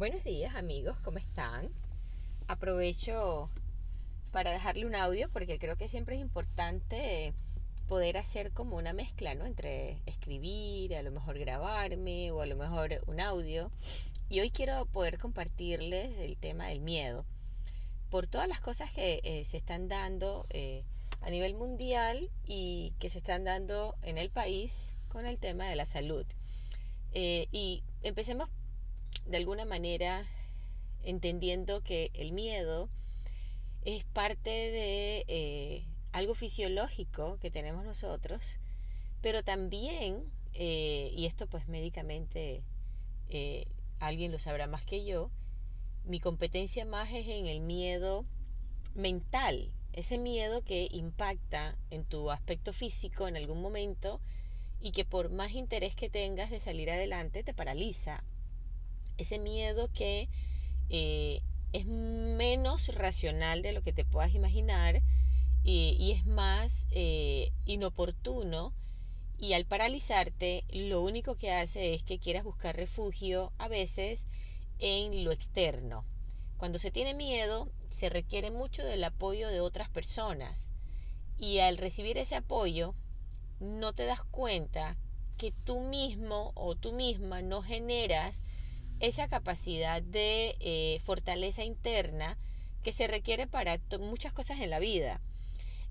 Buenos días amigos, ¿cómo están? Aprovecho para dejarle un audio porque creo que siempre es importante poder hacer como una mezcla, ¿no? Entre escribir, a lo mejor grabarme o a lo mejor un audio. Y hoy quiero poder compartirles el tema del miedo. Por todas las cosas que eh, se están dando eh, a nivel mundial y que se están dando en el país con el tema de la salud. Eh, y empecemos de alguna manera entendiendo que el miedo es parte de eh, algo fisiológico que tenemos nosotros, pero también, eh, y esto pues médicamente eh, alguien lo sabrá más que yo, mi competencia más es en el miedo mental, ese miedo que impacta en tu aspecto físico en algún momento y que por más interés que tengas de salir adelante te paraliza ese miedo que eh, es menos racional de lo que te puedas imaginar y, es más eh, inoportuno y al paralizarte lo único que hace es que quieras buscar refugio a veces en lo externo. Cuando se tiene miedo se requiere mucho del apoyo de otras personas y al recibir ese apoyo no te das cuenta que tú mismo o tú misma no generas esa capacidad de eh, fortaleza interna que se requiere para muchas cosas en la vida.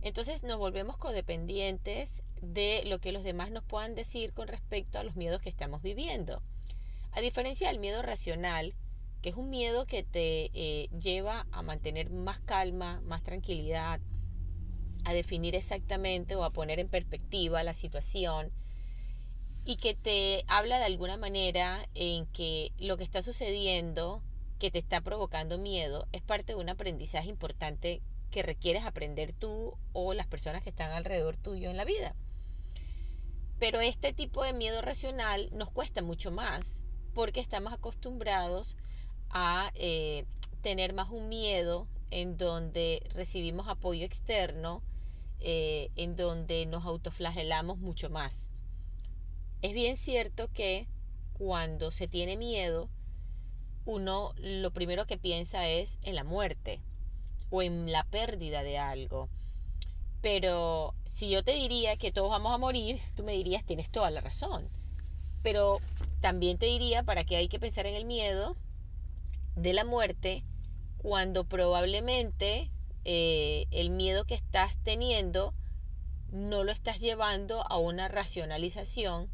Entonces nos volvemos codependientes de lo que los demás nos puedan decir con respecto a los miedos que estamos viviendo. A diferencia del miedo racional, que es un miedo que te eh, lleva a mantener más calma, más tranquilidad, a definir exactamente o a poner en perspectiva la situación, y que te habla de alguna manera en que lo que está sucediendo, que te está provocando miedo, es parte de un aprendizaje importante que requieres aprender tú o las personas que están alrededor tuyo en la vida. Pero este tipo de miedo racional nos cuesta mucho más porque estamos acostumbrados a eh, tener más un miedo en donde recibimos apoyo externo, eh, en donde nos autoflagelamos mucho más. Es bien cierto que cuando se tiene miedo, uno lo primero que piensa es en la muerte o en la pérdida de algo. Pero si yo te diría que todos vamos a morir, tú me dirías, tienes toda la razón. Pero también te diría, ¿para qué hay que pensar en el miedo de la muerte cuando probablemente eh, el miedo que estás teniendo no lo estás llevando a una racionalización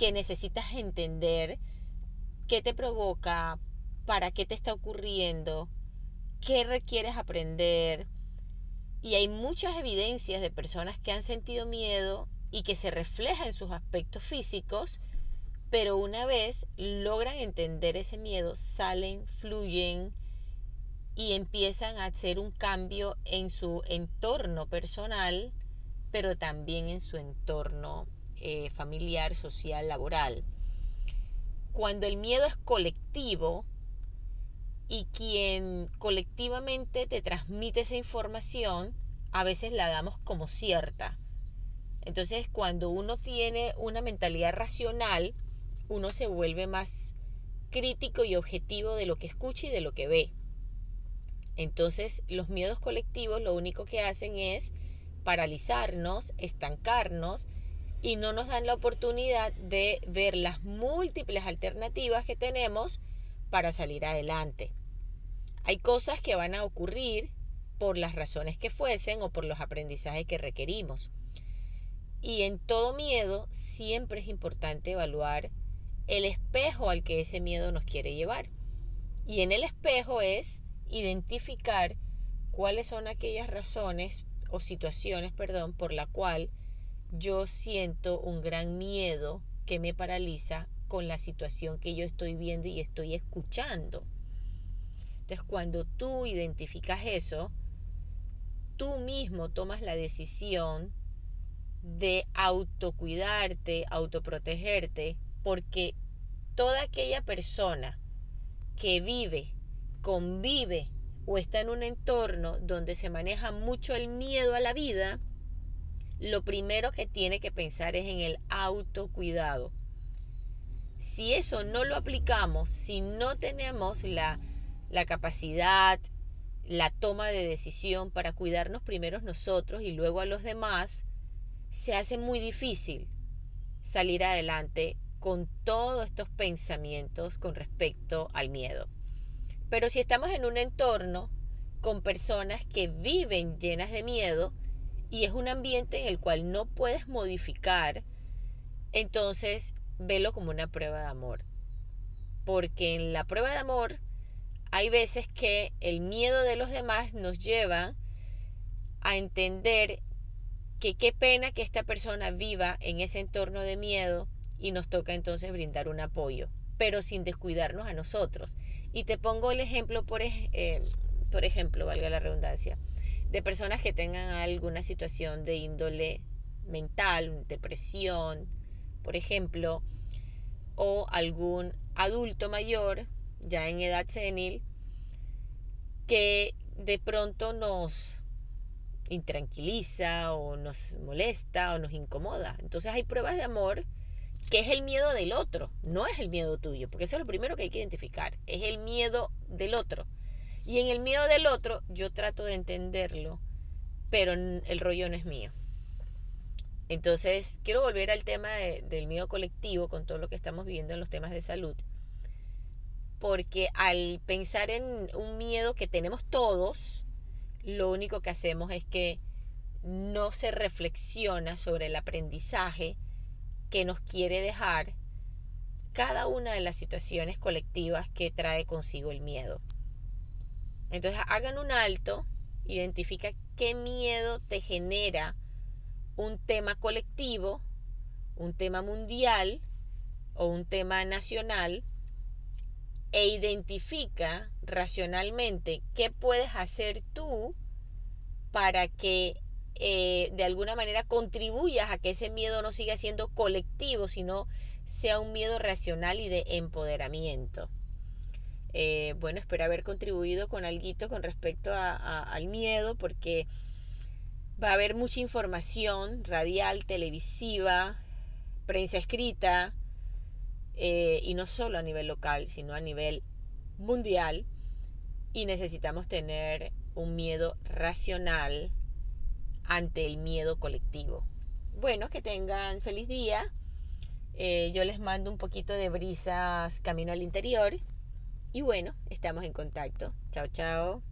que necesitas entender qué te provoca, para qué te está ocurriendo, qué requieres aprender. Y hay muchas evidencias de personas que han sentido miedo y que se refleja en sus aspectos físicos, pero una vez logran entender ese miedo, salen, fluyen y empiezan a hacer un cambio en su entorno personal, pero también en su entorno eh, familiar, social, laboral. Cuando el miedo es colectivo y quien colectivamente te transmite esa información, a veces la damos como cierta. Entonces, cuando uno tiene una mentalidad racional, uno se vuelve más crítico y objetivo de lo que escucha y de lo que ve. Entonces, los miedos colectivos lo único que hacen es paralizarnos, estancarnos y no nos dan la oportunidad de ver las múltiples alternativas que tenemos para salir adelante. Hay cosas que van a ocurrir por las razones que fuesen o por los aprendizajes que requerimos. Y en todo miedo siempre es importante evaluar el espejo al que ese miedo nos quiere llevar. Y en el espejo es identificar cuáles son aquellas razones o situaciones, perdón, por la cual yo siento un gran miedo que me paraliza con la situación que yo estoy viendo y estoy escuchando. Entonces, cuando tú identificas eso, tú mismo tomas la decisión de autocuidarte, autoprotegerte, porque toda aquella persona que vive, convive o está en un entorno donde se maneja mucho el miedo a la vida, lo primero que tiene que pensar es en el autocuidado. si eso no lo aplicamos, si no tenemos la, la capacidad, la toma de decisión para cuidarnos primero nosotros y luego a los demás, se hace muy difícil salir adelante con todos estos pensamientos con respecto al miedo. Pero si estamos en un entorno con personas que viven llenas de miedo y es un ambiente en el cual no puedes modificar, entonces velo como una prueba de amor. Porque en la prueba de amor hay veces que el miedo de los demás nos lleva a entender que qué pena que esta persona viva en ese entorno de miedo y nos toca entonces brindar un apoyo, pero sin descuidarnos a nosotros. Y te pongo el ejemplo, por, eh, por ejemplo, valga la redundancia, de personas que tengan alguna situación de índole mental, depresión, por ejemplo, o algún adulto mayor, ya en edad senil, que de pronto nos intranquiliza o nos molesta o nos incomoda. Entonces hay pruebas de amor que es el miedo del otro, no es el miedo tuyo, porque eso es lo primero que hay que identificar, es el miedo del otro. Y en el miedo del otro yo trato de entenderlo, pero el rollo no es mío. Entonces, quiero volver al tema del miedo colectivo con todo lo que estamos viviendo en los temas de salud. Porque al pensar en un miedo que tenemos todos, lo único que hacemos es que no se reflexiona sobre el aprendizaje que nos quiere dejar cada una de las situaciones colectivas que trae consigo el miedo. Entonces hagan un alto, identifica qué miedo te genera un tema colectivo, un tema mundial o un tema nacional e identifica racionalmente qué puedes hacer tú para que eh, de alguna manera contribuyas a que ese miedo no siga siendo colectivo, sino sea un miedo racional y de empoderamiento. Eh, bueno, espero haber contribuido con algo con respecto al miedo, porque va a haber mucha información radial, televisiva, prensa escrita, eh, y no solo a nivel local, sino a nivel mundial, y necesitamos tener un miedo racional ante el miedo colectivo. Bueno, que tengan feliz día. Eh, yo les mando un poquito de brisas camino al interior. Y bueno, estamos en contacto. Chao, chao.